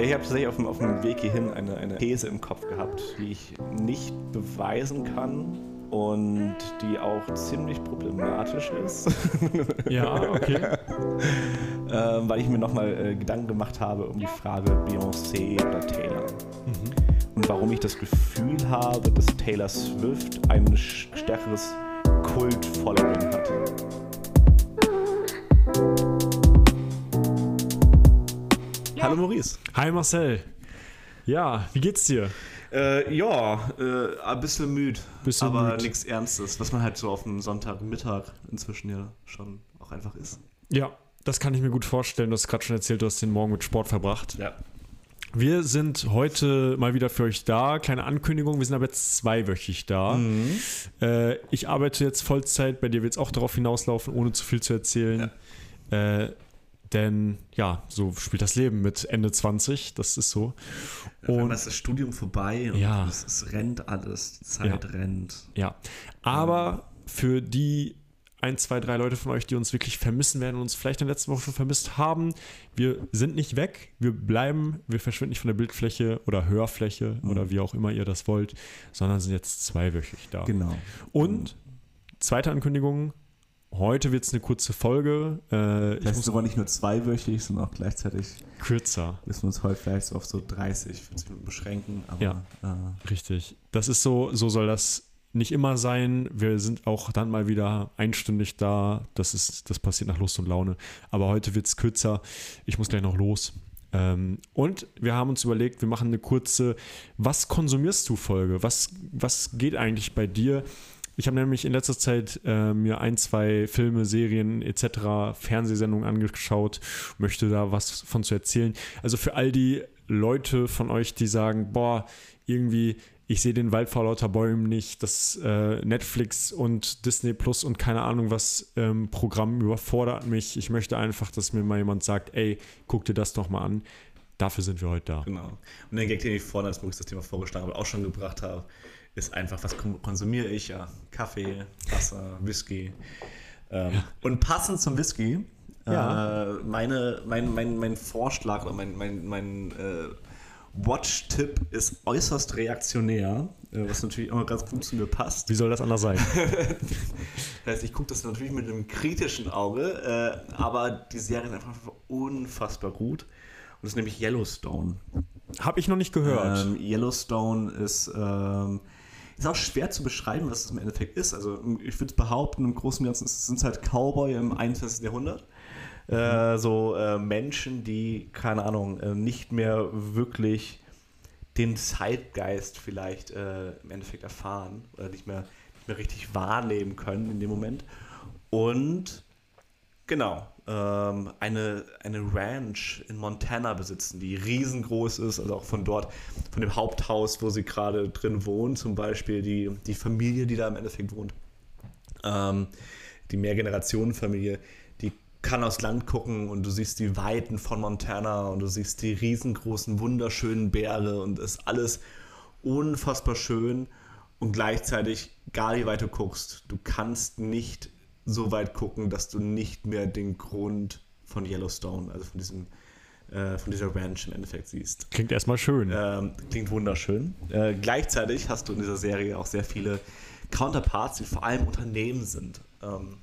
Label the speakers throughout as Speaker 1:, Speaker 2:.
Speaker 1: Ich habe tatsächlich auf dem, auf dem Weg hierhin eine, eine These im Kopf gehabt, die ich nicht beweisen kann und die auch ziemlich problematisch ist.
Speaker 2: Ja, okay.
Speaker 1: ähm, weil ich mir nochmal äh, Gedanken gemacht habe um die Frage Beyoncé oder Taylor. Und warum ich das Gefühl habe, dass Taylor Swift ein stärkeres Kult-Following hat. Hallo Maurice.
Speaker 2: Hi Marcel. Ja, wie geht's dir?
Speaker 1: Äh, ja, äh, ein bisschen müde,
Speaker 2: Bisschen
Speaker 1: aber nichts Ernstes, was man halt so auf dem Sonntagmittag inzwischen ja schon auch einfach ist.
Speaker 2: Ja, das kann ich mir gut vorstellen. Du hast gerade schon erzählt, du hast den Morgen mit Sport verbracht.
Speaker 1: Ja.
Speaker 2: Wir sind heute mal wieder für euch da. Kleine Ankündigung, wir sind aber jetzt zweiwöchig da.
Speaker 1: Mhm.
Speaker 2: Äh, ich arbeite jetzt Vollzeit, bei dir wird es auch darauf hinauslaufen, ohne zu viel zu erzählen. Äh, denn ja, so spielt das Leben mit Ende 20, das ist so.
Speaker 1: Und ist das Studium vorbei und
Speaker 2: Ja.
Speaker 1: es, es rennt alles, die Zeit rennt.
Speaker 2: ja, aber für die ein, zwei, drei Leute von euch, die uns wirklich vermissen werden und uns vielleicht in der letzten Woche schon vermisst haben, wir sind nicht weg, wir bleiben, wir verschwinden nicht von der Bildfläche oder Hörfläche oder wie auch immer ihr das wollt, sondern sind jetzt zweiwöchig da.
Speaker 1: Genau.
Speaker 2: Und zweite Ankündigung, heute wird es eine kurze Folge. Äh,
Speaker 1: Das ist aber nicht nur zweiwöchig, sondern auch gleichzeitig
Speaker 2: kürzer.
Speaker 1: müssen wir uns heute vielleicht so auf so 30, 40 Minuten beschränken. Aber
Speaker 2: Ja.
Speaker 1: äh,
Speaker 2: Richtig. Das ist so, so soll das nicht immer sein. Wir sind auch dann mal wieder einstündig da. Das ist, das passiert nach Lust und Laune. Aber heute wird es kürzer. Ich muss gleich noch los. Ähm, und wir haben uns überlegt, wir machen eine kurze Was konsumierst du Folge? Was, was geht eigentlich bei dir? Ich habe nämlich in letzter Zeit äh, mir ein, zwei Filme, Serien etc., Fernsehsendungen angeschaut, möchte da was von zu erzählen. Also für all die Leute von euch, die sagen, boah, irgendwie, ich sehe den Wald vor lauter Bäumen nicht, das äh, Netflix und Disney Plus und keine Ahnung was ähm, Programm überfordert mich. Ich möchte einfach, dass mir mal jemand sagt, ey, guck dir das doch mal an. Dafür sind wir heute da.
Speaker 1: Genau. Und den Gag, den ich vorhin, als das Thema vorgeschlagen habe, auch schon gebracht habe, ist einfach, was kon- konsumiere ich? Ja, Kaffee, Wasser, Whisky. Ähm, Und passend zum Whisky,
Speaker 2: Ja.
Speaker 1: äh, meine, mein, mein, mein Vorschlag oder mein, mein, mein äh, Watch-Tipp ist äußerst reaktionär, äh, was natürlich auch ganz gut zu mir passt.
Speaker 2: Wie soll das anders sein?
Speaker 1: Das heißt, ich gucke das natürlich mit einem kritischen Auge, äh, aber die Serie ist einfach unfassbar gut. Und das ist nämlich Yellowstone.
Speaker 2: Habe ich noch nicht gehört.
Speaker 1: Ähm, Yellowstone ist, ähm, ist auch schwer zu beschreiben, was es im Endeffekt ist. Also ich würde behaupten, im Großen und Ganzen sind es halt Cowboy im 21. Jahrhundert. Äh, so äh, Menschen, die, keine Ahnung, äh, nicht mehr wirklich den Zeitgeist vielleicht äh, im Endeffekt erfahren oder nicht mehr, nicht mehr richtig wahrnehmen können in dem Moment. Und Genau. Ähm, eine, eine Ranch in Montana besitzen, die riesengroß ist, also auch von dort, von dem Haupthaus, wo sie gerade drin wohnen, zum Beispiel die, die Familie, die da im Endeffekt wohnt. Ähm, die Mehrgenerationenfamilie, die kann aufs Land gucken und du siehst die Weiten von Montana und du siehst die riesengroßen, wunderschönen Berge und es ist alles unfassbar schön und gleichzeitig, egal wie weit du guckst, du kannst nicht so weit gucken, dass du nicht mehr den Grund von Yellowstone, also von diesem äh, von dieser Ranch im Endeffekt siehst.
Speaker 2: Klingt erstmal schön.
Speaker 1: Ähm, klingt wunderschön. Äh, gleichzeitig hast du in dieser Serie auch sehr viele Counterparts, die vor allem Unternehmen sind. Ähm,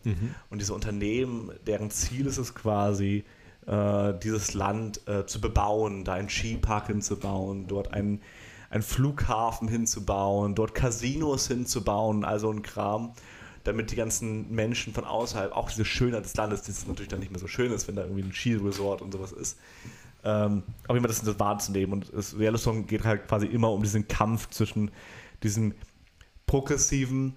Speaker 1: Und diese Unternehmen, deren Ziel ist es quasi, äh, dieses Land äh, zu bebauen, da einen Skipark hinzubauen, dort einen, einen Flughafen hinzubauen, dort Casinos hinzubauen, also ein Kram, damit die ganzen Menschen von außerhalb, auch diese Schönheit des Landes, die es natürlich dann nicht mehr so schön ist, wenn da irgendwie ein Skiresort und sowas ist, ähm, auch immer das, das wahrzunehmen. Und es, Yellowstone geht halt quasi immer um diesen Kampf zwischen diesen progressiven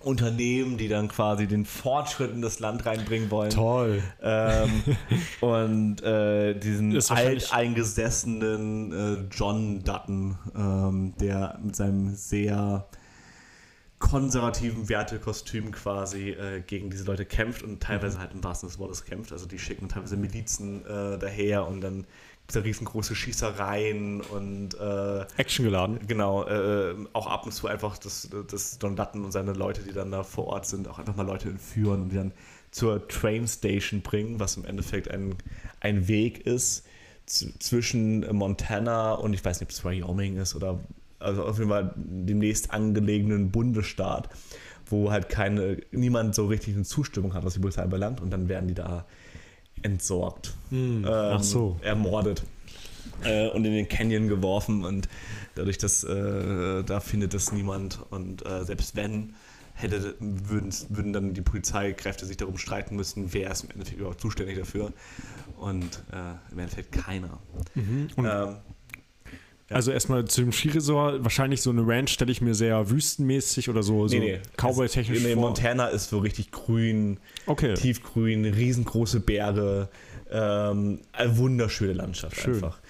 Speaker 1: Unternehmen, die dann quasi den Fortschritt in das Land reinbringen wollen.
Speaker 2: Toll.
Speaker 1: Ähm, und äh, diesen alteingesessenen äh, John Dutton, ähm, der mit seinem sehr konservativen Wertekostüm quasi äh, gegen diese Leute kämpft und teilweise halt im wahrsten Sinne des Wortes kämpft. Also die schicken teilweise Milizen äh, daher und dann gibt es da riesengroße Schießereien und äh,
Speaker 2: Action geladen.
Speaker 1: Genau, äh, auch ab und zu einfach, dass, dass Don Dutton und seine Leute, die dann da vor Ort sind, auch einfach mal Leute entführen und die dann zur Train Station bringen, was im Endeffekt ein, ein Weg ist zwischen Montana und ich weiß nicht, ob es Wyoming ist oder also auf jeden Fall demnächst angelegenen Bundesstaat, wo halt keine, niemand so richtig eine Zustimmung hat, was die Polizei anbelangt und dann werden die da entsorgt,
Speaker 2: Hm,
Speaker 1: ähm,
Speaker 2: Ach so.
Speaker 1: ermordet äh, und in den Canyon geworfen und dadurch, dass äh, da findet es niemand und äh, selbst wenn hätte, würden, würden dann die Polizeikräfte sich darum streiten müssen, wer ist im Endeffekt überhaupt zuständig dafür und äh, im Endeffekt keiner.
Speaker 2: Mhm. Und
Speaker 1: Ähm, ja.
Speaker 2: Also erstmal zu dem Skiresort, wahrscheinlich so eine Ranch stelle ich mir sehr wüstenmäßig oder so, so Cowboy-technisch
Speaker 1: Nee,
Speaker 2: vor.
Speaker 1: Montana ist so richtig grün,
Speaker 2: Okay.
Speaker 1: tiefgrün, riesengroße Berge, ähm, eine wunderschöne Landschaft
Speaker 2: Schön.
Speaker 1: einfach.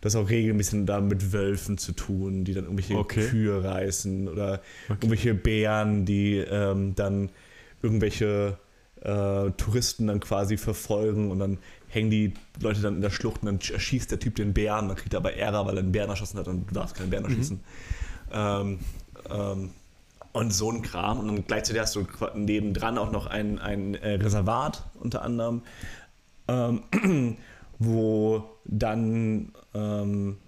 Speaker 1: Das hat auch regelmäßig da mit Wölfen zu tun, die dann irgendwelche
Speaker 2: Okay.
Speaker 1: Kühe reißen oder irgendwelche Bären, die ähm, dann irgendwelche äh, Touristen dann quasi verfolgen und dann hängen die Leute dann in der Schlucht und dann erschießt der Typ den Bären, dann kriegt er aber Ärger, weil er einen Bären erschossen hat und du darfst keinen Bären erschießen. Ähm, ähm, und so ein Kram. Und dann gleichzeitig hast du nebendran auch noch ein, ein äh, Reservat unter anderem, ähm, wo dann ähm,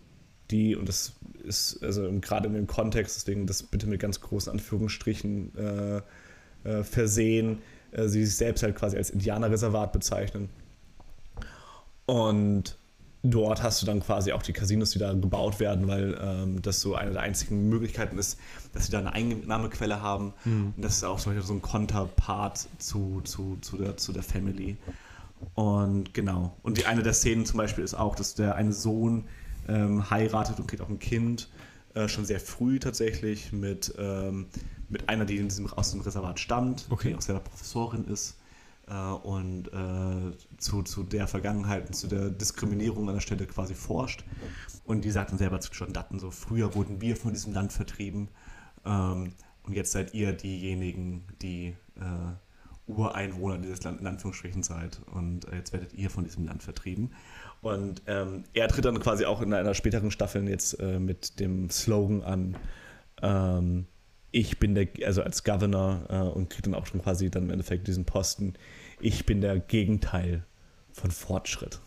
Speaker 1: die, und das ist also gerade in dem Kontext, deswegen das bitte mit ganz großen Anführungsstrichen äh, äh, versehen, äh, sie sich selbst halt quasi als Indianerreservat bezeichnen. Und dort hast du dann quasi auch die Casinos, die da gebaut werden, weil ähm, das so eine der einzigen Möglichkeiten ist, dass sie da eine Einnahmequelle haben. Und das ist auch so ein Konterpart zu, zu, zu, der, zu der Family. Und genau. Und die eine der Szenen zum Beispiel ist auch, dass der eine Sohn ähm, heiratet und kriegt auch ein Kind, äh, schon sehr früh tatsächlich, mit, ähm, mit einer, die in diesem, aus dem Reservat stammt,
Speaker 2: Okay.
Speaker 1: die auch selber Professorin ist. Äh, und äh, zu, zu der Vergangenheit und zu der Diskriminierung an der Stelle quasi forscht. Und die sagt dann selber zu Dutton so, früher wurden wir von diesem Land vertrieben ähm, und jetzt seid ihr diejenigen, die äh, Ureinwohner dieses Land in Anführungsstrichen seid und äh, jetzt werdet ihr von diesem Land vertrieben. Und ähm, er tritt dann quasi auch in einer späteren Staffel jetzt äh, mit dem Slogan an, ähm, ich bin der, also als Governor äh, und kriegt dann auch schon quasi dann im Endeffekt diesen Posten, ich bin der Gegenteil von Fortschritt.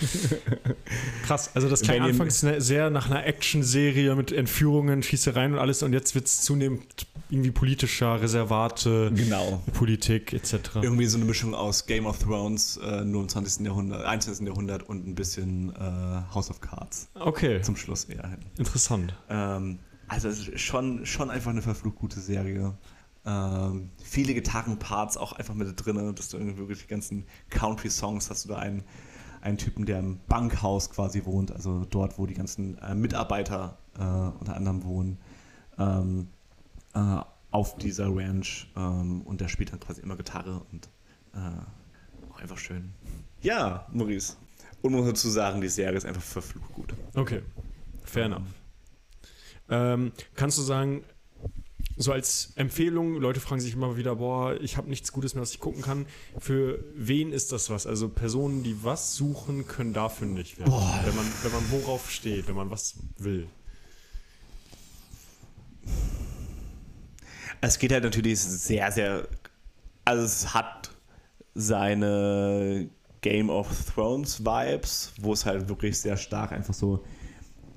Speaker 2: Krass, also das klang anfangs sehr nach einer Action-Serie mit Entführungen, Schießereien und alles und jetzt wird es zunehmend irgendwie politischer, Reservate,
Speaker 1: Genau.
Speaker 2: Politik etc.
Speaker 1: Irgendwie so eine Mischung aus Game of Thrones, äh, nur im 20. Jahrhundert, 21. Jahrhundert und ein bisschen äh, House of Cards
Speaker 2: Okay,
Speaker 1: zum Schluss eher hin.
Speaker 2: interessant.
Speaker 1: Ähm, also es ist schon, schon einfach eine verflucht gute Serie. Ähm, viele Gitarrenparts auch einfach mit drin, dass du irgendwie wirklich die ganzen Country-Songs hast du da einen, einen Typen, der im Bankhaus quasi wohnt, also dort, wo die ganzen äh, Mitarbeiter äh, unter anderem wohnen, ähm, äh, auf dieser Ranch ähm, und der spielt dann quasi immer Gitarre und äh, auch einfach schön. Ja, Maurice. Und muss dazu sagen, die Serie ist einfach verflucht gut.
Speaker 2: Okay, fair enough. Ähm, kannst du sagen, so als Empfehlung, Leute fragen sich immer wieder, boah, ich habe nichts Gutes mehr, was ich gucken kann. Für wen ist das was? Also Personen, die was suchen, können da fündig werden. Wenn man, wenn man worauf steht, wenn man was will.
Speaker 1: Es geht halt natürlich sehr, sehr. Also es hat seine Game of Thrones Vibes, wo es halt wirklich sehr stark einfach so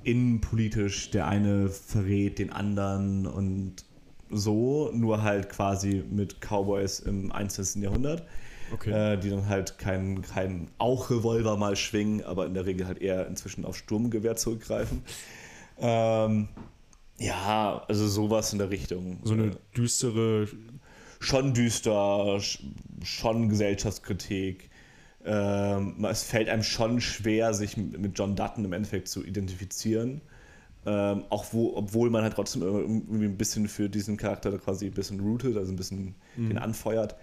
Speaker 1: innenpolitisch der eine verrät den anderen und so, nur halt quasi mit Cowboys im 21. Jahrhundert,
Speaker 2: Okay.
Speaker 1: äh, die dann halt keinen kein auch Revolver mal schwingen, aber in der Regel halt eher inzwischen auf Sturmgewehr zurückgreifen. Ähm, ja, also sowas in der Richtung.
Speaker 2: so eine düstere,
Speaker 1: schon düster, sch- schon Gesellschaftskritik. Ähm, es fällt einem schon schwer, sich mit John Dutton im Endeffekt zu identifizieren. Ähm, auch wo, obwohl man halt trotzdem irgendwie ein bisschen für diesen Charakter da quasi ein bisschen rootet, also ein bisschen den anfeuert,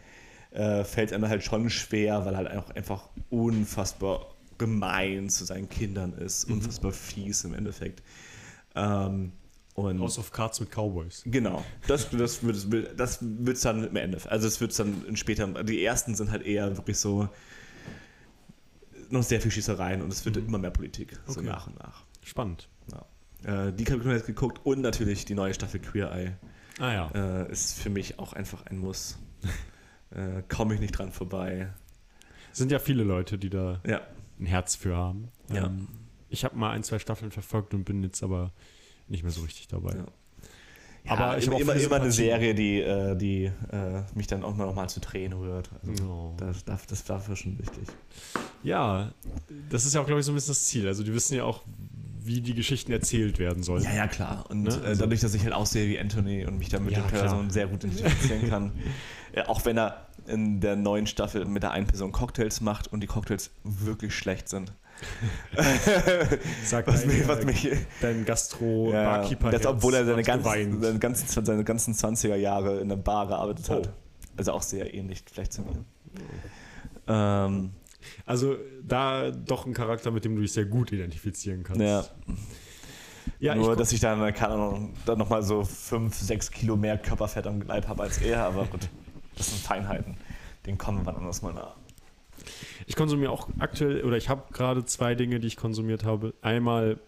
Speaker 1: äh, fällt einem halt schon schwer, weil er halt auch einfach unfassbar gemein zu seinen Kindern ist, unfassbar fies im Endeffekt. Ähm, und
Speaker 2: House of Cards mit Cowboys.
Speaker 1: Genau, das, das wird das wird's dann im Ende. Also es wird dann in später. Die ersten sind halt eher wirklich so noch sehr viel Schießereien und es wird immer mehr Politik, so
Speaker 2: Okay.
Speaker 1: nach und nach.
Speaker 2: Spannend.
Speaker 1: Ja. Äh, die habe ich mir jetzt geguckt und natürlich die neue Staffel Queer Eye
Speaker 2: Ah ja.
Speaker 1: äh, ist für mich auch einfach ein Muss. äh, Komme ich nicht dran vorbei.
Speaker 2: Sind ja viele Leute, die da
Speaker 1: Ja,
Speaker 2: ein Herz für haben.
Speaker 1: Ja.
Speaker 2: Ähm, ich habe mal ein, zwei Staffeln verfolgt und bin jetzt aber nicht mehr so richtig dabei.
Speaker 1: Ja.
Speaker 2: Aber
Speaker 1: aber
Speaker 2: ich
Speaker 1: ich
Speaker 2: hab auch
Speaker 1: immer, immer eine. Serie, die, äh, die äh, mich dann auch noch mal zu Tränen rührt. Also,
Speaker 2: Oh.
Speaker 1: das, das, das war dafür schon wichtig.
Speaker 2: Ja, das ist ja auch, glaube ich, so ein bisschen das Ziel. Also die wissen ja auch, wie die Geschichten erzählt werden sollen.
Speaker 1: Ja, ja, klar. Und
Speaker 2: Ne?
Speaker 1: äh,
Speaker 2: Also-
Speaker 1: dadurch, dass ich halt aussehe wie Anthony und mich dann mit
Speaker 2: Ja,
Speaker 1: den. Personen sehr gut identifizieren kann, äh, auch wenn er in der neuen Staffel mit der einen Person Cocktails macht und die Cocktails wirklich schlecht sind.
Speaker 2: Sagt
Speaker 1: Was mich, was
Speaker 2: äh,
Speaker 1: mich,
Speaker 2: dein
Speaker 1: ja,
Speaker 2: Gastro-Barkeeper.
Speaker 1: das, obwohl er seine
Speaker 2: hat
Speaker 1: ganzen, seine, ganzen, seine ganzen 20er Jahre in der Bar gearbeitet hat.
Speaker 2: Oh.
Speaker 1: Also auch sehr ähnlich vielleicht zu mir. Ähm,
Speaker 2: Also da doch ein Charakter, mit dem du dich sehr gut identifizieren kannst.
Speaker 1: ja.
Speaker 2: ja
Speaker 1: Nur,
Speaker 2: ich,
Speaker 1: dass ich dann, keine Ahnung, dann nochmal so 5, 6 Kilo mehr Körperfett am Leib habe als er, aber gut, das sind Feinheiten. Den kommen wir wann anders mal nach.
Speaker 2: Ich konsumiere auch aktuell, oder ich habe gerade zwei Dinge, die ich konsumiert habe. Einmal,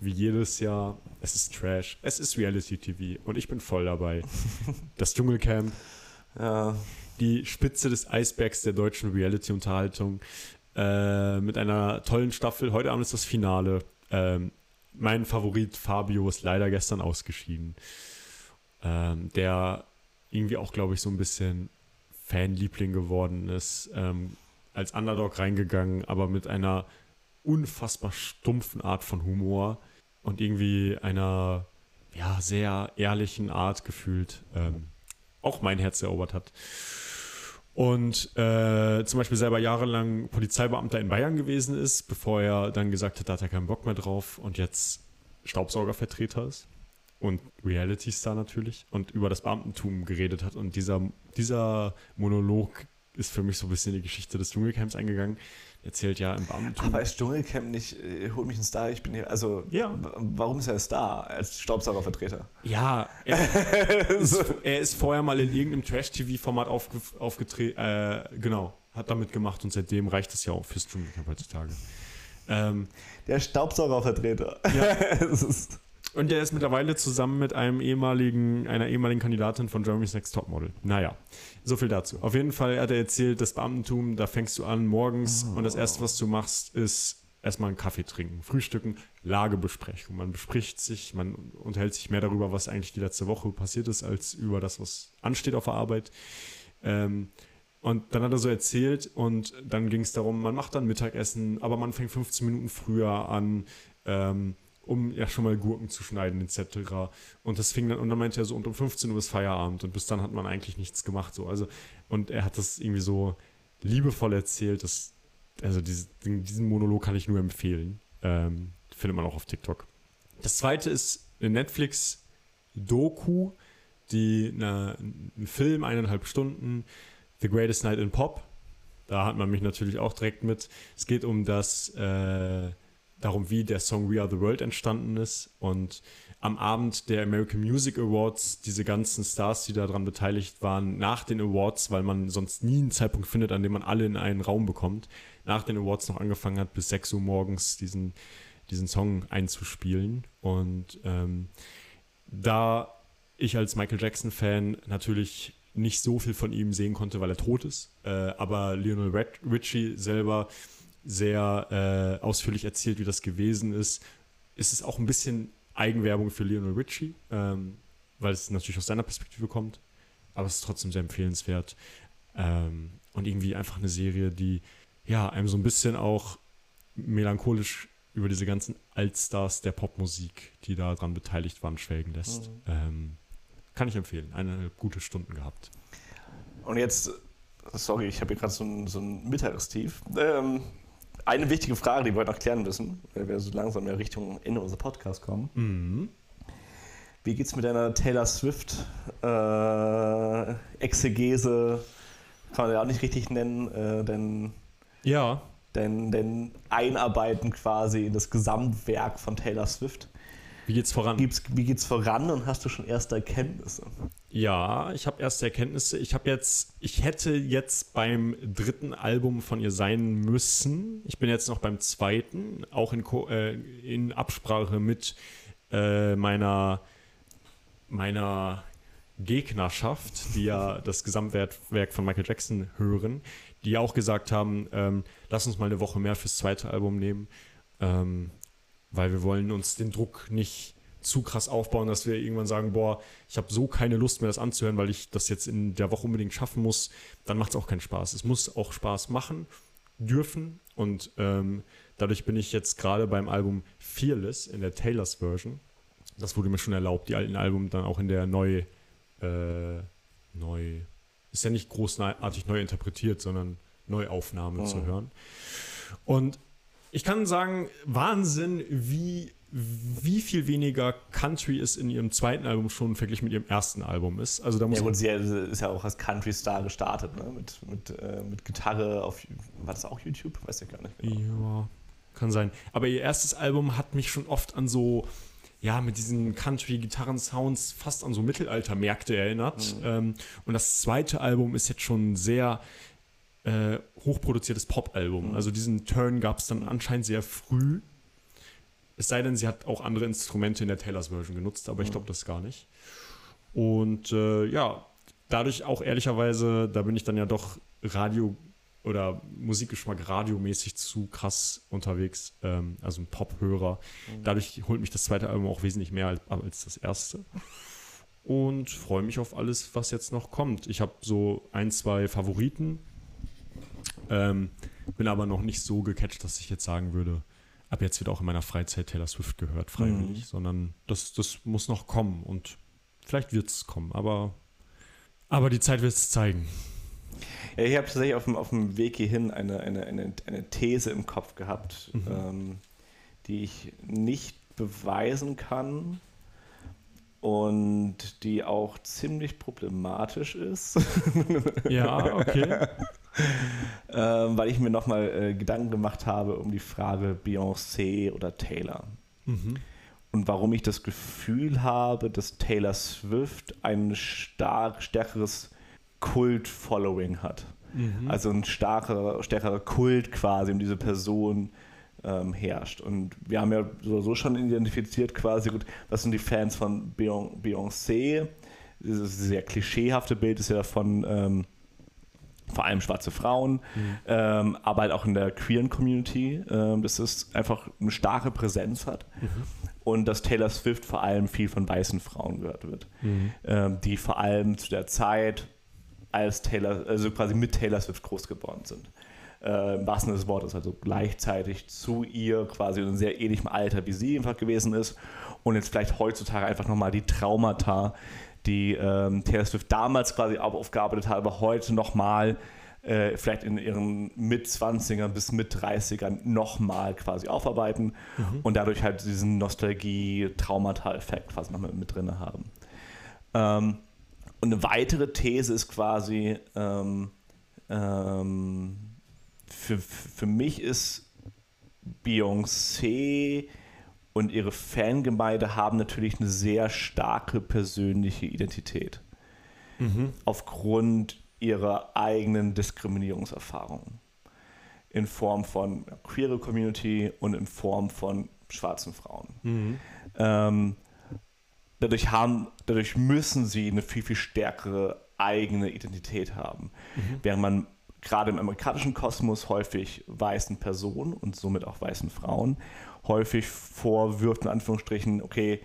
Speaker 2: wie jedes Jahr, es ist Trash, es ist Reality-TV und ich bin voll dabei. Das Dschungelcamp,
Speaker 1: Ja,
Speaker 2: die Spitze des Eisbergs der deutschen Reality-Unterhaltung äh, mit einer tollen Staffel. Heute Abend ist das Finale. Ähm, mein Favorit Fabio ist leider gestern ausgeschieden. Ähm, der irgendwie auch, glaube ich, so ein bisschen Fanliebling geworden ist. Ähm, als Underdog reingegangen, aber mit einer unfassbar stumpfen Art von Humor und irgendwie einer ja, sehr ehrlichen Art gefühlt ähm, auch mein Herz erobert hat. Und äh, zum Beispiel selber jahrelang Polizeibeamter in Bayern gewesen ist, bevor er dann gesagt hat, da hat er keinen Bock mehr drauf und jetzt Staubsaugervertreter ist und Reality-Star natürlich und über das Beamtentum geredet hat. Und dieser, dieser Monolog ist für mich so ein bisschen die Geschichte des Dschungelcamps eingegangen. Er erzählt ja im Beamtentum.
Speaker 1: aber ist Dschungelcamp nicht, äh, holt mich ein Star, ich bin hier, also,
Speaker 2: Ja.
Speaker 1: warum ist er Star als Staubsaugervertreter?
Speaker 2: Ja, er ist, er ist vorher mal in irgendeinem Trash-TV-Format aufge, aufgetreten, äh, genau, hat damit gemacht und seitdem reicht es ja auch fürs Dschungelcamp heutzutage. Ähm,
Speaker 1: Der Staubsaugervertreter.
Speaker 2: Ja.
Speaker 1: das ist,
Speaker 2: und er ist mittlerweile zusammen mit einem ehemaligen, einer ehemaligen Kandidatin von Germany's Next Topmodel. Naja, so viel dazu. Auf jeden Fall hat er erzählt, das Beamtentum, da fängst du an morgens und das erste, was du machst, ist erstmal einen Kaffee trinken, frühstücken, Lagebesprechung. Man bespricht sich, man unterhält sich mehr darüber, was eigentlich die letzte Woche passiert ist, als über das, was ansteht auf der Arbeit. Ähm, und dann hat er so erzählt und dann ging es darum, man macht dann Mittagessen, aber man fängt 15 Minuten früher an, ähm, um ja schon mal Gurken zu schneiden etc. Und das fing dann, und dann meinte er so, und um 15 Uhr ist Feierabend und bis dann hat man eigentlich nichts gemacht. So. Also, und er hat das irgendwie so liebevoll erzählt, dass, also diese, diesen Monolog kann ich nur empfehlen. Ähm, findet man auch auf TikTok. Das zweite ist eine Netflix-Doku, die eine, ein Film, eineinhalb Stunden, The Greatest Night in Pop. Da hat man mich natürlich auch direkt mit. Es geht um das, äh, darum, wie der Song We Are the World entstanden ist. Und am Abend der American Music Awards, diese ganzen Stars, die daran beteiligt waren, nach den Awards, weil man sonst nie einen Zeitpunkt findet, an dem man alle in einen Raum bekommt, nach den Awards noch angefangen hat, bis 6 Uhr morgens diesen, diesen Song einzuspielen. Und ähm, da ich als Michael Jackson-Fan natürlich nicht so viel von ihm sehen konnte, weil er tot ist, äh, aber Lionel Richie selber sehr äh, ausführlich erzählt, wie das gewesen ist, ist es auch ein bisschen Eigenwerbung für Lionel Richie, ähm, weil es natürlich aus seiner Perspektive kommt, aber es ist trotzdem sehr empfehlenswert ähm, und irgendwie einfach eine Serie, die ja einem so ein bisschen auch melancholisch über diese ganzen Altstars der Popmusik, die daran beteiligt waren, schwelgen lässt.
Speaker 1: Mhm.
Speaker 2: Ähm, kann ich empfehlen. Eine gute Stunden gehabt.
Speaker 1: Und jetzt, sorry, ich habe hier gerade so ein, so ein Mittagstief. Ähm, eine wichtige Frage, die wir heute noch klären müssen, weil wir so langsam in Richtung Ende unseres Podcasts kommen.
Speaker 2: Mhm.
Speaker 1: Wie geht's mit deiner Taylor Swift äh, Exegese? Kann man ja auch nicht richtig nennen, äh, denn,
Speaker 2: Ja,
Speaker 1: denn, denn Einarbeiten quasi in das Gesamtwerk von Taylor Swift.
Speaker 2: Wie geht's voran?
Speaker 1: Gibt's, wie geht's voran und hast du schon erste Erkenntnisse?
Speaker 2: Ja, ich habe erste Erkenntnisse. Ich habe jetzt, ich hätte jetzt beim dritten Album von ihr sein müssen. Ich bin jetzt noch beim zweiten, auch in, äh, in Absprache mit äh, meiner, meiner Gegnerschaft, die ja das Gesamtwerk von Michael Jackson hören. die auch gesagt haben, ähm, lass uns mal eine Woche mehr fürs zweite Album nehmen, ähm, weil wir wollen uns den Druck nicht zu krass aufbauen, dass wir irgendwann sagen, boah, ich habe so keine Lust mehr, das anzuhören, weil ich das jetzt in der Woche unbedingt schaffen muss, dann macht es auch keinen Spaß. Es muss auch Spaß machen dürfen und ähm, dadurch bin ich jetzt gerade beim Album Fearless in der Taylors Version. Das wurde mir schon erlaubt, die alten Alben dann auch in der neu, äh, neu, ist ja nicht großartig neu interpretiert, sondern Neuaufnahme oh. zu hören. Und ich kann sagen, Wahnsinn, wie wie viel weniger Country es in ihrem zweiten Album schon verglichen mit ihrem ersten Album ist. Also da muss
Speaker 1: ja gut, sie ist ja auch als Country-Star gestartet, ne? mit, mit, äh, mit Gitarre auf, war das auch YouTube? Weiß ich gar nicht
Speaker 2: genau. Ja, kann sein. Aber ihr erstes Album hat mich schon oft an so, ja, mit diesen Country-Gitarren-Sounds fast an so Mittelaltermärkte erinnert. Mhm. Ähm, und das zweite Album ist jetzt schon sehr äh, hochproduziertes Pop-Album. Mhm. Also diesen Turn gab es dann anscheinend sehr früh es sei denn, sie hat auch andere Instrumente in der Taylors Version genutzt, aber ich glaube das gar nicht. Und äh, ja, dadurch auch ehrlicherweise, da bin ich dann ja doch Radio oder Musikgeschmack radiomäßig zu krass unterwegs, ähm, also ein Pop-Hörer. Mhm. Dadurch holt mich das zweite Album auch wesentlich mehr als, als das erste. Und freue mich auf alles, was jetzt noch kommt. Ich habe so ein, zwei Favoriten, ähm, bin aber noch nicht so gecatcht, dass ich jetzt sagen würde, ab jetzt wird auch in meiner Freizeit Taylor Swift gehört, freiwillig, mhm. sondern das, das muss noch kommen und vielleicht wird es kommen, aber, aber die Zeit wird es zeigen.
Speaker 1: Ja, ich habe tatsächlich auf dem, auf dem Weg hierhin eine, eine, eine, eine These im Kopf gehabt, mhm. ähm, die ich nicht beweisen kann und die auch ziemlich problematisch ist.
Speaker 2: Ja, okay.
Speaker 1: ähm, weil ich mir nochmal äh, Gedanken gemacht habe um die Frage Beyoncé oder Taylor. Mhm. Und warum ich das Gefühl habe, dass Taylor Swift ein stark stärkeres Kult-Following hat. Mhm. Also ein starker, stärkerer Kult quasi um diese Person ähm, herrscht. Und wir haben ja so schon identifiziert quasi, gut, was sind die Fans von Beyoncé? Dieses sehr klischeehafte Bild ist ja davon, ähm, vor allem schwarze Frauen, mhm. ähm, aber halt auch in der queeren Community, ähm, dass es einfach eine starke Präsenz hat mhm. und dass Taylor Swift vor allem viel von weißen Frauen gehört wird, mhm. ähm, die vor allem zu der Zeit als Taylor, also quasi mit Taylor Swift groß geworden sind. Äh, Im wahrsten Sinne des Wortes, also gleichzeitig zu ihr quasi in einem sehr ähnlichem Alter wie sie einfach gewesen ist und jetzt vielleicht heutzutage einfach nochmal die Traumata die ähm, Taylor Swift damals quasi aufgearbeitet hat, aber heute nochmal äh, vielleicht in ihren Mit-20ern bis Mit-30ern nochmal quasi aufarbeiten mhm. und dadurch halt diesen Nostalgie-Traumata-Effekt quasi noch mit, mit drin haben. Ähm, und eine weitere These ist quasi, ähm, ähm, für, für mich ist Beyoncé und ihre Fangemeinde haben natürlich eine sehr starke persönliche Identität. Mhm. Aufgrund ihrer eigenen Diskriminierungserfahrungen. In Form von queere Community und in Form von schwarzen Frauen. Mhm. Ähm, dadurch, haben, dadurch müssen sie eine viel, viel stärkere eigene Identität haben. Mhm. Während man gerade im amerikanischen Kosmos häufig weißen Personen und somit auch weißen Frauen häufig vorwirft, in Anführungsstrichen, okay,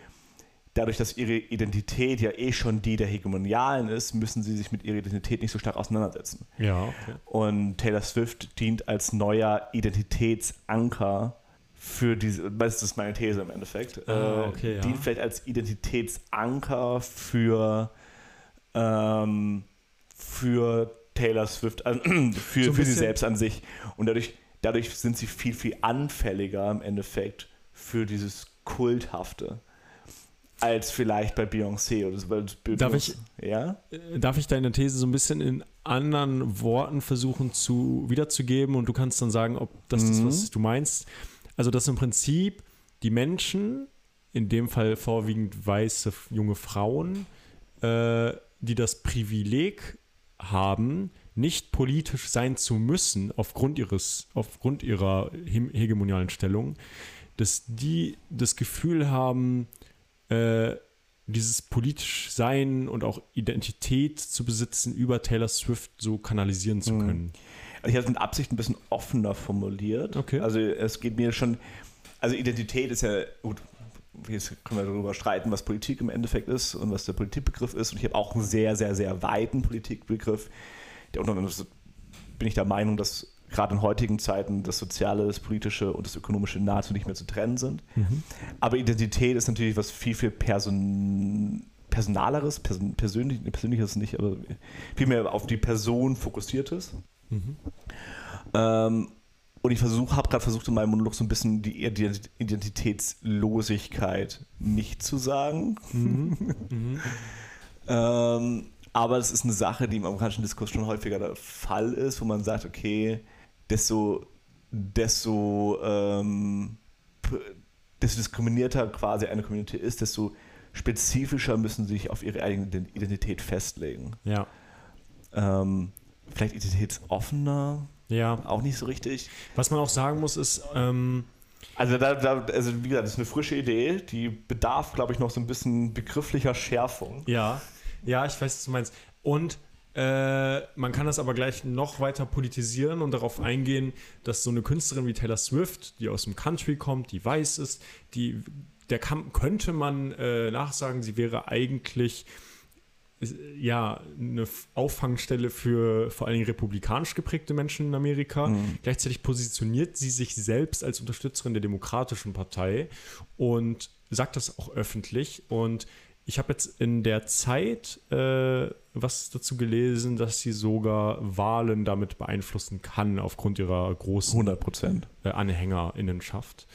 Speaker 1: dadurch, dass ihre Identität ja eh schon die der Hegemonialen ist, müssen sie sich mit ihrer Identität nicht so stark auseinandersetzen.
Speaker 2: Ja, okay.
Speaker 1: Und Taylor Swift dient als neuer Identitätsanker für diese, das ist meine These im Endeffekt,
Speaker 2: ah, äh, okay,
Speaker 1: ja. dient vielleicht als Identitätsanker für, ähm, für Taylor Swift, äh, für, so für sie selbst an sich. Und dadurch dadurch sind sie viel, viel anfälliger im Endeffekt für dieses Kulthafte als vielleicht bei Beyoncé oder so.
Speaker 2: Darf ich, ja? Äh, darf ich deine These so ein bisschen in anderen Worten versuchen zu wiederzugeben und du kannst dann sagen, ob das mhm. ist, was du meinst? Also, dass im Prinzip die Menschen, in dem Fall vorwiegend weiße junge Frauen, äh, die das Privileg haben, nicht politisch sein zu müssen aufgrund ihres, aufgrund ihrer hegemonialen Stellung, dass die das Gefühl haben, äh, dieses politisch Sein und auch Identität zu besitzen über Taylor Swift so kanalisieren zu mhm. können.
Speaker 1: ich habe es mit Absicht ein bisschen offener formuliert.
Speaker 2: Okay.
Speaker 1: Also es geht mir schon, also Identität ist ja, gut, jetzt können wir darüber streiten, was Politik im Endeffekt ist und was der Politikbegriff ist. Und ich habe auch einen sehr, sehr, sehr weiten Politikbegriff. Der unter anderem bin ich der Meinung, dass gerade in heutigen Zeiten das Soziale, das Politische und das Ökonomische nahezu nicht mehr zu trennen sind.
Speaker 2: Mhm.
Speaker 1: Aber Identität ist natürlich was viel, viel Person, Personaleres, Person, persönlich, persönliches nicht, aber viel mehr auf die Person fokussiertes.
Speaker 2: Mhm.
Speaker 1: Ähm, und ich versuche, habe gerade versucht, in meinem Monolog so ein bisschen die Ident- Identitätslosigkeit nicht zu sagen.
Speaker 2: Mhm. Mhm.
Speaker 1: Ähm, aber es ist eine Sache, die im amerikanischen Diskurs schon häufiger der Fall ist, wo man sagt, okay, desto, desto, ähm, desto diskriminierter quasi eine Community ist, desto spezifischer müssen sie sich auf ihre eigene Identität festlegen.
Speaker 2: Ja.
Speaker 1: Ähm, vielleicht identitätsoffener,
Speaker 2: Ja.
Speaker 1: auch nicht so richtig.
Speaker 2: Was man auch sagen muss, ist, ähm,
Speaker 1: Also, da, da, also wie gesagt, das ist eine frische Idee, die bedarf, glaube ich, noch so ein bisschen begrifflicher Schärfung.
Speaker 2: Ja, ja, ich weiß, was du meinst. Und äh, man kann das aber gleich noch weiter politisieren und darauf eingehen, dass so eine Künstlerin wie Taylor Swift, die aus dem Country kommt, die weiß ist, die, der kann, könnte man äh, nachsagen, sie wäre eigentlich ja eine Auffangstelle für vor allen Dingen republikanisch geprägte Menschen in Amerika.
Speaker 1: Mhm.
Speaker 2: Gleichzeitig positioniert sie sich selbst als Unterstützerin der Demokratischen Partei und sagt das auch öffentlich. Und ich habe jetzt in der Zeit äh, was dazu gelesen, dass sie sogar Wahlen damit beeinflussen kann aufgrund ihrer großen
Speaker 1: 100 Prozent.
Speaker 2: äh, Anhängerinnenschaft.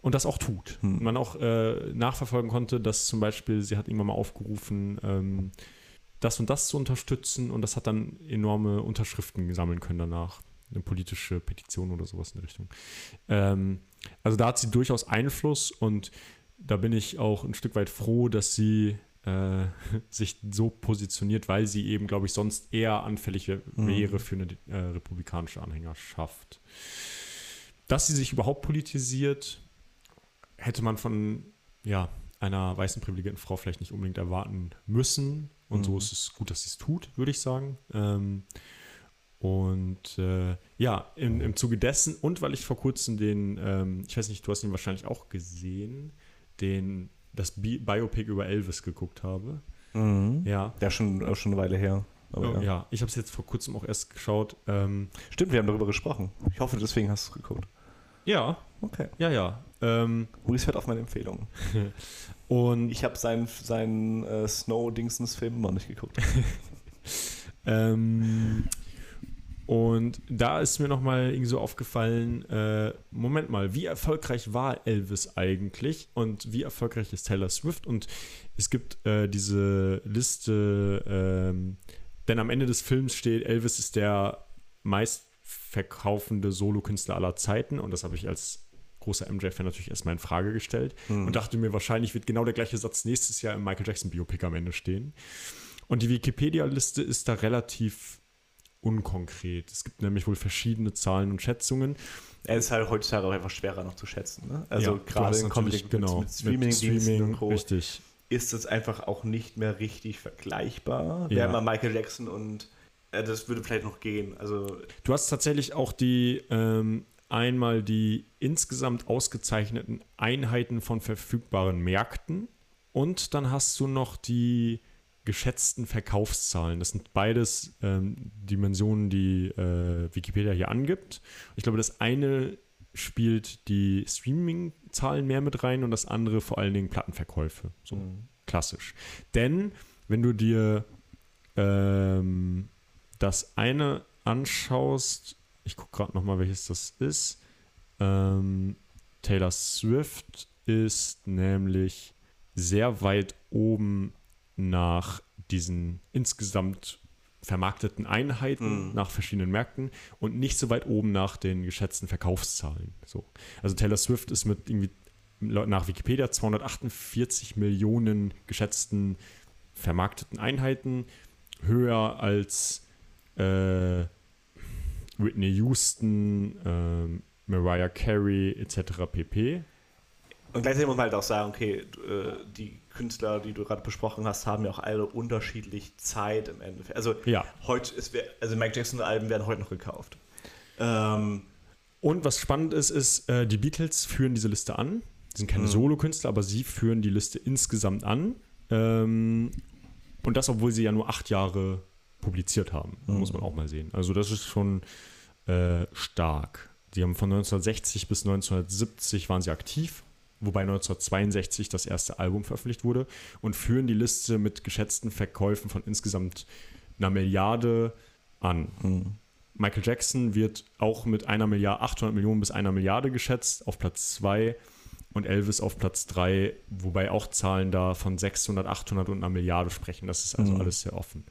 Speaker 2: Und das auch tut.
Speaker 1: Hm.
Speaker 2: Man auch äh, nachverfolgen konnte, dass zum Beispiel, sie hat irgendwann mal aufgerufen, ähm, das und das zu unterstützen und das hat dann enorme Unterschriften sammeln können danach. Eine politische Petition oder sowas in der Richtung. Ähm, also da hat sie durchaus Einfluss und da bin ich auch ein Stück weit froh, dass sie äh, sich so positioniert, weil sie eben, glaube ich, sonst eher anfällig
Speaker 1: Mhm.
Speaker 2: wäre für eine äh, republikanische Anhängerschaft. Dass sie sich überhaupt politisiert, hätte man von ja, einer weißen privilegierten Frau vielleicht nicht unbedingt erwarten müssen. Und so
Speaker 1: Mhm.
Speaker 2: ist es gut, dass sie es tut, würde ich sagen. Ähm, und äh, ja, im, im Zuge dessen und weil ich vor kurzem den, ähm, ich weiß nicht, du hast ihn wahrscheinlich auch gesehen, den, das Bi Biopic über Elvis geguckt habe.
Speaker 1: Mhm.
Speaker 2: Ja.
Speaker 1: Ja, schon, auch schon eine Weile her. Aber
Speaker 2: Oh,
Speaker 1: ja.
Speaker 2: ja. ich habe es jetzt vor kurzem auch erst geschaut. Ähm,
Speaker 1: Stimmt, wir haben darüber gesprochen. Ich hoffe, deswegen hast du es geguckt.
Speaker 2: Ja,
Speaker 1: Okay.
Speaker 2: ja, ja. Ähm,
Speaker 1: Maurice hört auf meine Empfehlung.
Speaker 2: und
Speaker 1: Ich habe seinen, seinen äh, Snow-Dingsens-Film noch nicht geguckt.
Speaker 2: Ähm, und da ist mir nochmal irgendwie so aufgefallen, äh, Moment mal, wie erfolgreich war Elvis eigentlich und wie erfolgreich ist Taylor Swift? Und es gibt äh, diese Liste, ähm, denn am Ende des Films steht, Elvis ist der meistverkaufende Solokünstler aller Zeiten und das habe ich als großer MJ-Fan natürlich erstmal in Frage gestellt
Speaker 1: Hm.
Speaker 2: und dachte mir, wahrscheinlich wird genau der gleiche Satz nächstes Jahr im Michael Jackson Biopic am Ende stehen. Und die Wikipedia-Liste ist da relativ unkonkret. Es gibt nämlich wohl verschiedene Zahlen und Schätzungen.
Speaker 1: Er ist halt heutzutage auch einfach schwerer noch zu schätzen. Ne? Also
Speaker 2: Ja,
Speaker 1: gerade in Konflikt mit, mit Streaming-Diensten und Co.
Speaker 2: richtig.
Speaker 1: ist es einfach auch nicht mehr richtig vergleichbar. Wir
Speaker 2: Ja.
Speaker 1: haben mal Michael Jackson und das würde vielleicht noch gehen. Also
Speaker 2: Du hast tatsächlich auch die ähm, einmal die insgesamt ausgezeichneten Einheiten von verfügbaren Märkten und dann hast du noch die geschätzten Verkaufszahlen. Das sind beides ähm, Dimensionen, die äh, Wikipedia hier angibt. Ich glaube, das eine spielt die Streaming-Zahlen mehr mit rein und das andere vor allen Dingen Plattenverkäufe. So
Speaker 1: Mhm.
Speaker 2: klassisch. Denn wenn du dir ähm, das eine anschaust, ich gucke gerade nochmal, welches das ist. Ähm, Taylor Swift ist nämlich sehr weit oben nach diesen insgesamt vermarkteten Einheiten
Speaker 1: Mhm.
Speaker 2: nach verschiedenen Märkten und nicht so weit oben nach den geschätzten Verkaufszahlen. So. Also Taylor Swift ist mit irgendwie nach Wikipedia 248 Millionen geschätzten vermarkteten Einheiten höher als äh, Whitney Houston, ähm, Mariah Carey etc. pp.
Speaker 1: Und gleichzeitig muss man halt auch sagen, okay, äh, die Künstler, die du gerade besprochen hast, haben ja auch alle unterschiedlich Zeit im Endeffekt. Also
Speaker 2: Ja,
Speaker 1: heute ist, also Mike Jackson Alben werden heute noch gekauft. Ähm,
Speaker 2: Und was spannend ist, ist, äh, die Beatles führen diese Liste an. Sie sind keine
Speaker 1: Mhm.
Speaker 2: Solokünstler, aber sie führen die Liste insgesamt an. Ähm, und das, obwohl sie ja nur acht Jahre publiziert haben.
Speaker 1: Mhm.
Speaker 2: Muss man auch mal sehen. Also, das ist schon äh, stark. Die haben von 1960 bis 1970 waren sie aktiv, wobei 1962 das erste Album veröffentlicht wurde und führen die Liste mit geschätzten Verkäufen von insgesamt einer Milliarde an.
Speaker 1: hm.
Speaker 2: Michael Jackson wird auch mit einer Milliarde, 800 Millionen bis einer Milliarde geschätzt, auf Platz 2 und Elvis auf Platz 3, wobei auch Zahlen da von 600, 800 und einer Milliarde sprechen. Das ist also
Speaker 1: Mhm.
Speaker 2: alles sehr offen.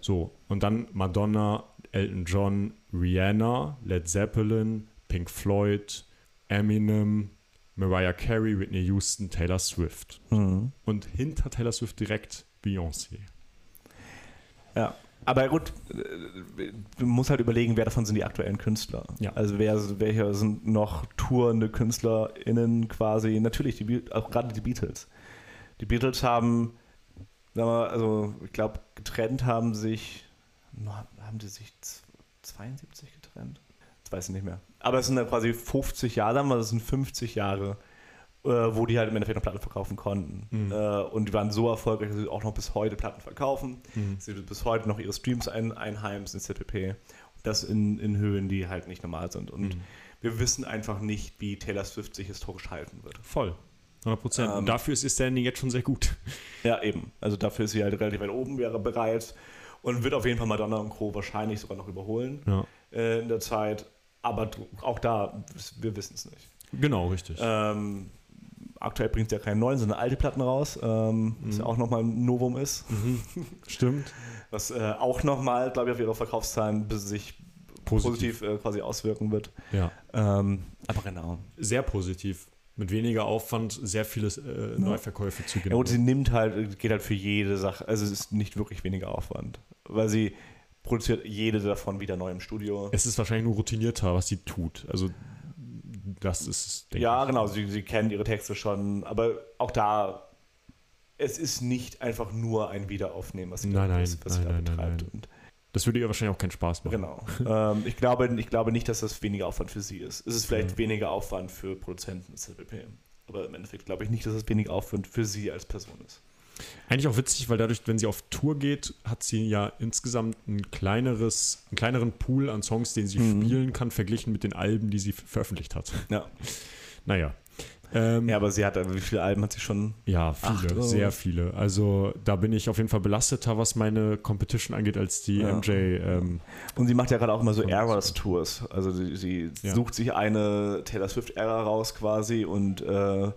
Speaker 2: So, und dann Madonna, Elton John, Rihanna, Led Zeppelin, Pink Floyd, Eminem, Mariah Carey, Whitney Houston, Taylor Swift.
Speaker 1: Hm.
Speaker 2: Und hinter Taylor Swift direkt Beyoncé.
Speaker 1: Ja. Aber gut, äh, du musst halt überlegen, wer davon sind die aktuellen Künstler.
Speaker 2: Ja.
Speaker 1: Also wer, welche sind noch tourende KünstlerInnen quasi? Natürlich, die, auch gerade die Beatles. Die Beatles haben, also ich glaube, getrennt haben sich, haben die sich z- 72 getrennt? Das weiß ich nicht mehr. Aber es sind dann quasi 50 Jahre, sagen wir, das sind 50 Jahre, äh, wo die halt im Endeffekt noch Platten verkaufen konnten.
Speaker 2: Mhm.
Speaker 1: Äh, und die waren so erfolgreich, dass sie auch noch bis heute Platten verkaufen.
Speaker 2: Mhm.
Speaker 1: Sie bis heute noch ihre Streams ein, einheimsen. Und das in, in Höhen, die halt nicht normal sind. Und
Speaker 2: Mhm.
Speaker 1: wir wissen einfach nicht, wie Taylor Swift sich historisch halten wird.
Speaker 2: Voll. 100 Prozent.
Speaker 1: Ähm,
Speaker 2: dafür ist ihr Standing jetzt schon sehr gut.
Speaker 1: Ja, eben. Also dafür ist sie halt relativ weit oben, wäre bereit. Und wird auf jeden Fall Madonna und Co. wahrscheinlich sogar noch überholen
Speaker 2: Ja.
Speaker 1: äh, in der Zeit. Aber auch da, wir wissen es nicht.
Speaker 2: Genau, richtig.
Speaker 1: Ähm, aktuell bringt sie ja keine neuen, sondern alte Platten raus, ähm, was
Speaker 2: Mhm.
Speaker 1: ja auch nochmal ein Novum ist.
Speaker 2: Mhm. Stimmt.
Speaker 1: Was äh, auch nochmal, glaube ich, auf ihre Verkaufszahlen sich positiv, äh, quasi auswirken wird.
Speaker 2: Ja.
Speaker 1: Ähm, aber genau.
Speaker 2: Sehr positiv. Mit weniger Aufwand sehr viele äh, Neuverkäufe zu
Speaker 1: Ja, und sie nimmt halt, geht halt für jede Sache, also es ist nicht wirklich weniger Aufwand, weil sie produziert jede davon wieder neu im Studio.
Speaker 2: Es ist wahrscheinlich nur routinierter, was sie tut. Also das ist, denke
Speaker 1: Ja,
Speaker 2: ich.
Speaker 1: genau, sie, sie kennen ihre Texte schon, aber auch da, es ist nicht einfach nur ein Wiederaufnehmen, was sie,
Speaker 2: Nein,
Speaker 1: da,
Speaker 2: nein,
Speaker 1: was, was sie
Speaker 2: nein,
Speaker 1: da
Speaker 2: nein,
Speaker 1: betreibt.
Speaker 2: nein,
Speaker 1: Und
Speaker 2: Das würde ihr wahrscheinlich auch keinen Spaß machen.
Speaker 1: Genau. ähm, ich, glaube, ich glaube nicht, dass das weniger Aufwand für sie ist. Es ist vielleicht
Speaker 2: Mhm.
Speaker 1: weniger Aufwand für Produzenten CPP. Aber im Endeffekt glaube ich nicht, dass es weniger Aufwand für sie als Person ist.
Speaker 2: Eigentlich auch witzig, weil dadurch, wenn sie auf Tour geht, hat sie ja insgesamt ein kleineres, einen kleineren Pool an Songs, den sie
Speaker 1: Mhm.
Speaker 2: spielen kann, verglichen mit den Alben, die sie veröffentlicht hat.
Speaker 1: Ja.
Speaker 2: Naja. Ähm,
Speaker 1: Ja, aber sie hat, wie viele Alben hat sie schon?
Speaker 2: Ja, viele,
Speaker 1: Acht
Speaker 2: sehr viele. Also da bin ich auf jeden Fall belasteter, was meine Competition angeht, als die
Speaker 1: Ja.
Speaker 2: MJ. Ähm,
Speaker 1: Und sie macht ja gerade auch immer so Eras-Tours. Also sie, sie
Speaker 2: Ja.
Speaker 1: sucht sich eine Taylor Swift-Ära raus quasi und äh,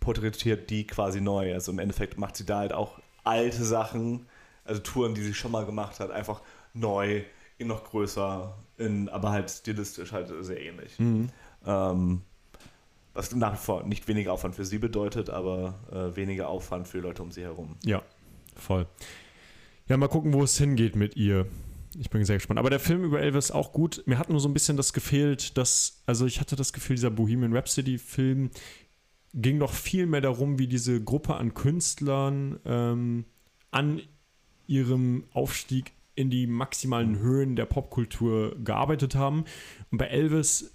Speaker 1: porträtiert die quasi neu. Also im Endeffekt macht sie da halt auch alte Sachen, also Touren, die sie schon mal gemacht hat, einfach neu, in noch größer, in, aber halt stilistisch halt sehr ähnlich. Ähm, was nach wie vor nicht weniger Aufwand für sie bedeutet, aber äh, weniger Aufwand für Leute um sie herum.
Speaker 2: ja, voll. Ja, mal gucken, wo es hingeht mit ihr. Ich bin sehr gespannt. Aber der Film über Elvis auch gut. Mir hat nur so ein bisschen das gefehlt, dass, also ich hatte das Gefühl, dieser Bohemian Rhapsody-Film ging noch viel mehr darum, wie diese Gruppe an Künstlern ähm, an ihrem Aufstieg in die maximalen Höhen der Popkultur gearbeitet haben. Und bei Elvis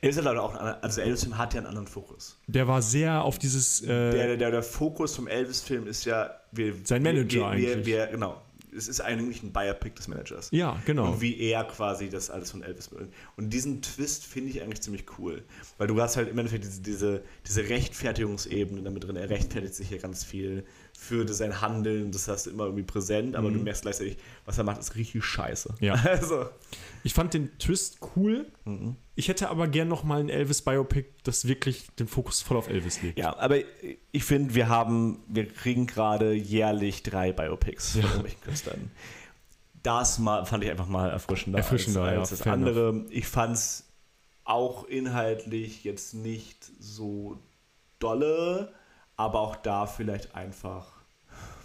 Speaker 1: Elvis hat leider auch, also Elvis-Film hat ja einen anderen Fokus.
Speaker 2: Der war sehr auf dieses. Äh,
Speaker 1: der, der, der Fokus vom Elvis-Film ist ja, wir,
Speaker 2: Sein Manager
Speaker 1: wir, wir,
Speaker 2: eigentlich.
Speaker 1: Wir, genau. Es ist eigentlich ein Biopic des Managers.
Speaker 2: ja, genau.
Speaker 1: Und wie er quasi das alles von Elvis will. Und diesen Twist finde ich eigentlich ziemlich cool. Weil du hast halt im Endeffekt diese, diese, diese Rechtfertigungsebene damit drin. Er rechtfertigt sich hier ganz viel für sein Handeln. Das hast du immer irgendwie präsent, aber du merkst gleichzeitig, was er macht, ist richtig scheiße.
Speaker 2: Mhm. Ja.
Speaker 1: Also.
Speaker 2: Ich fand den Twist cool.
Speaker 1: Mhm.
Speaker 2: Ich hätte aber gern noch mal ein Elvis-Biopic, das wirklich den Fokus voll auf Elvis legt.
Speaker 1: Ja, aber ich finde, wir haben, wir kriegen gerade jährlich drei Biopics von irgendwelchen Künstlern. Das mal, fand ich einfach mal erfrischender,
Speaker 2: Erfrischender,
Speaker 1: als,
Speaker 2: ja,
Speaker 1: als das
Speaker 2: fair
Speaker 1: andere. Ich fand es auch inhaltlich jetzt nicht so dolle, aber auch da vielleicht einfach,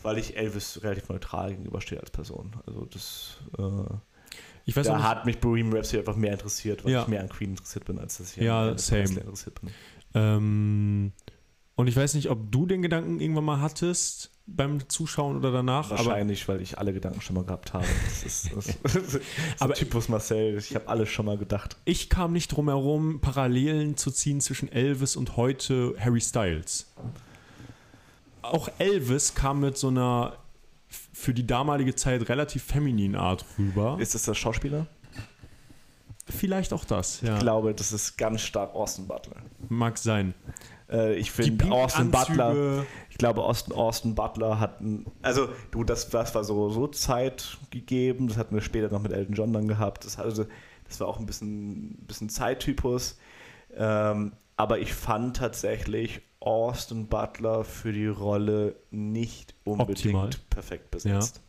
Speaker 1: weil ich Elvis relativ neutral gegenüberstehe als Person. Also das, äh,
Speaker 2: Ich weiß
Speaker 1: da
Speaker 2: nicht,
Speaker 1: hat mich Bohemian Rhapsody einfach mehr interessiert, weil
Speaker 2: Ja.
Speaker 1: ich mehr an Queen interessiert bin, als dass ich
Speaker 2: Ja,
Speaker 1: an
Speaker 2: same.
Speaker 1: Interessiert bin.
Speaker 2: ähm, und ich weiß nicht, ob du den Gedanken irgendwann mal hattest, beim Zuschauen oder danach.
Speaker 1: Wahrscheinlich, weil ich alle Gedanken schon mal gehabt habe. Das ist, das ist aber Typus Marcel, ich habe alles schon mal gedacht.
Speaker 2: Ich kam nicht drum herum, Parallelen zu ziehen zwischen Elvis und heute Harry Styles. Auch Elvis kam mit so einer für die damalige Zeit relativ femininen Art rüber.
Speaker 1: Ist das der Schauspieler?
Speaker 2: Vielleicht auch das, ja.
Speaker 1: Ich glaube, das ist ganz stark Austin Butler.
Speaker 2: Mag sein.
Speaker 1: Äh, ich finde Austin Butler, ich glaube, Austin, Austin Butler hat ein, also du, das, das war so, so Zeit gegeben, das hatten wir später noch mit Elton John dann gehabt, das, also, das war auch ein bisschen, bisschen Zeittypus, ähm, aber ich fand tatsächlich Austin Butler für die Rolle nicht unbedingt Optimal. perfekt besetzt.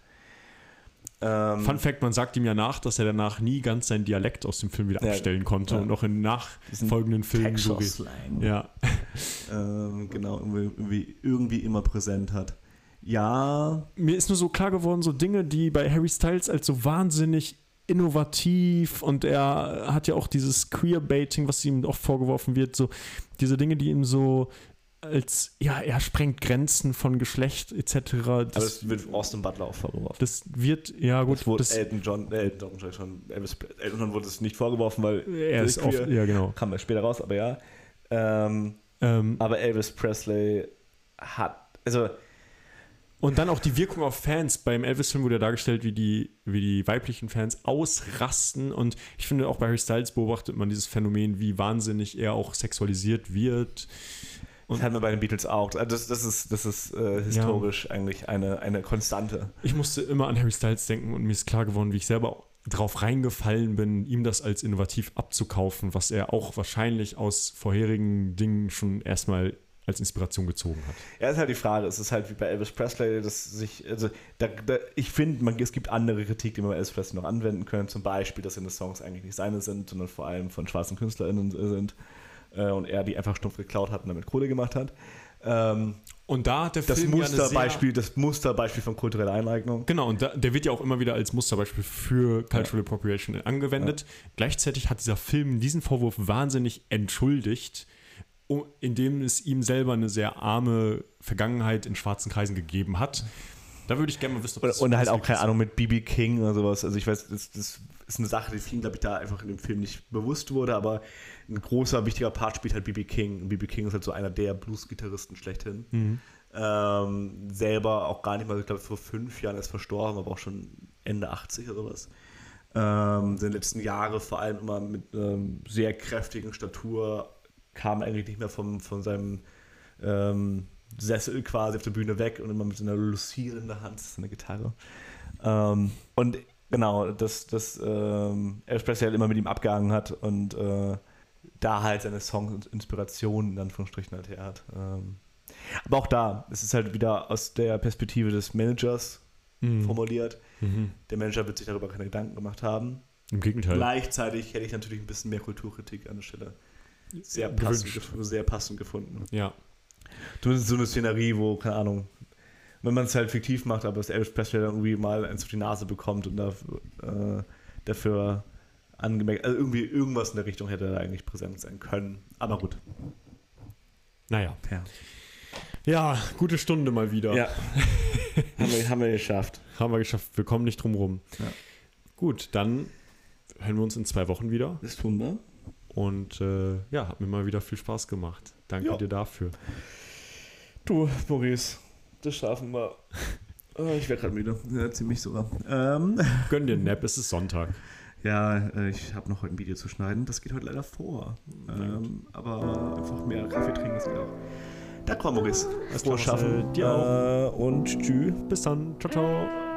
Speaker 1: Ja.
Speaker 2: Ähm, Fun Fact: Man sagt ihm ja nach, dass er danach nie ganz seinen Dialekt aus dem Film wieder ja, abstellen konnte ja. und auch in nachfolgenden Filmen so
Speaker 1: Ja. ähm, genau, irgendwie, irgendwie immer präsent hat. Ja.
Speaker 2: Mir ist nur so klar geworden, so Dinge, die bei Harry Styles als so wahnsinnig innovativ und er hat ja auch dieses Queerbaiting, was ihm oft vorgeworfen wird, so diese Dinge, die ihm so als, ja, er sprengt Grenzen von Geschlecht etc. Das,
Speaker 1: Aber das wird Austin Butler auch vorgeworfen.
Speaker 2: Das wird, ja gut.
Speaker 1: Das wurde das, Elton John, äh, Elton John schon, Elvis, Elton John wurde es nicht vorgeworfen, weil
Speaker 2: er ist oft, ja genau.
Speaker 1: Kam er später raus, aber ja. Ähm, ähm, aber Elvis Presley hat, also
Speaker 2: und dann auch die Wirkung auf Fans. Beim Elvis-Film wurde ja dargestellt, wie die, wie die weiblichen Fans ausrasten. Und ich finde, auch bei Harry Styles beobachtet man dieses Phänomen, wie wahnsinnig er auch sexualisiert wird.
Speaker 1: Und das hatten wir bei den Beatles auch. Das, das ist, das ist äh, historisch ja. eigentlich eine, eine Konstante.
Speaker 2: Ich musste immer an Harry Styles denken und mir ist klar geworden, wie ich selber drauf reingefallen bin, ihm das als innovativ abzukaufen, was er auch wahrscheinlich aus vorherigen Dingen schon erstmal als Inspiration gezogen hat.
Speaker 1: Ja, ist halt die Frage. Es ist halt wie bei Elvis Presley, dass sich, also da, da, ich finde, es gibt andere Kritik, die man bei Elvis Presley noch anwenden können. Zum Beispiel, dass seine Songs eigentlich nicht seine sind, sondern vor allem von schwarzen KünstlerInnen sind äh, und er die einfach stumpf geklaut hat und damit Kohle gemacht hat. Ähm,
Speaker 2: und da hat der
Speaker 1: das
Speaker 2: Film
Speaker 1: Musterbeispiel, ja das Musterbeispiel von kultureller Eineignung.
Speaker 2: Genau, und da, der wird ja auch immer wieder als Musterbeispiel für Cultural ja. Appropriation angewendet. Ja. Gleichzeitig hat dieser Film diesen Vorwurf wahnsinnig entschuldigt, indem es ihm selber eine sehr arme Vergangenheit in schwarzen Kreisen gegeben hat. Da würde ich gerne mal wissen,
Speaker 1: ob das Und, und halt auch, keine Ahnung, mit BB King oder sowas. Also ich weiß, das, das ist eine Sache, die vielen, glaube ich, da einfach in dem Film nicht bewusst wurde, aber ein großer, wichtiger Part spielt halt BB King. Und BB King ist halt so einer der Blues-Gitarristen schlechthin. Mhm. Ähm, selber auch gar nicht mal, ich glaube, vor fünf Jahren ist verstorben, aber auch schon Ende 80 oder sowas. Ähm, in den letzten Jahren vor allem immer mit ähm, sehr kräftigen Statur, kam eigentlich nicht mehr vom, von seinem ähm, Sessel quasi auf der Bühne weg und immer mit so einer Lucille in der Hand, das ist eine Gitarre. Ähm, und genau, dass das ähm, Elvis halt immer mit ihm abgehangen hat und äh, da halt seine Songs und Inspirationen in Anführungsstrichen halt her hat. Ähm, aber auch da, es ist halt wieder aus der Perspektive des Managers mhm. formuliert. Mhm. Der Manager wird sich darüber keine Gedanken gemacht haben.
Speaker 2: Im Gegenteil.
Speaker 1: Gleichzeitig hätte ich natürlich ein bisschen mehr Kulturkritik an der Stelle sehr passend, sehr passend gefunden.
Speaker 2: Ja.
Speaker 1: Zumindest so eine Szenerie, wo, keine Ahnung, wenn man es halt fiktiv macht, aber das Elvis Presley dann irgendwie mal eins auf die Nase bekommt und da, äh, dafür angemerkt, also irgendwie irgendwas in der Richtung hätte da eigentlich präsent sein können. Aber gut.
Speaker 2: Naja. Ja. Ja, gute Stunde mal wieder.
Speaker 1: Ja. haben, wir, haben wir geschafft.
Speaker 2: Haben wir geschafft. Wir kommen nicht drum rum. Ja. Gut, dann hören wir uns in zwei Wochen wieder.
Speaker 1: Das tun wir.
Speaker 2: Und äh, ja, hat mir mal wieder viel Spaß gemacht. Danke ja. dir dafür.
Speaker 1: Du, Maurice, das schaffen wir. Oh, ich werde gerade müde. Ja, ziemlich sogar. Ähm.
Speaker 2: Gönn dir einen Nap, es ist Sonntag.
Speaker 1: Ja, äh, ich habe noch heute ein Video zu schneiden. Das geht heute leider vor. Ähm, aber einfach mehr Kaffee trinken ist auch. Da komm, Maurice.
Speaker 2: Frohes Schaffen.
Speaker 1: Dir auch. Äh, und tschüss.
Speaker 2: Bis dann. Ciao, ciao.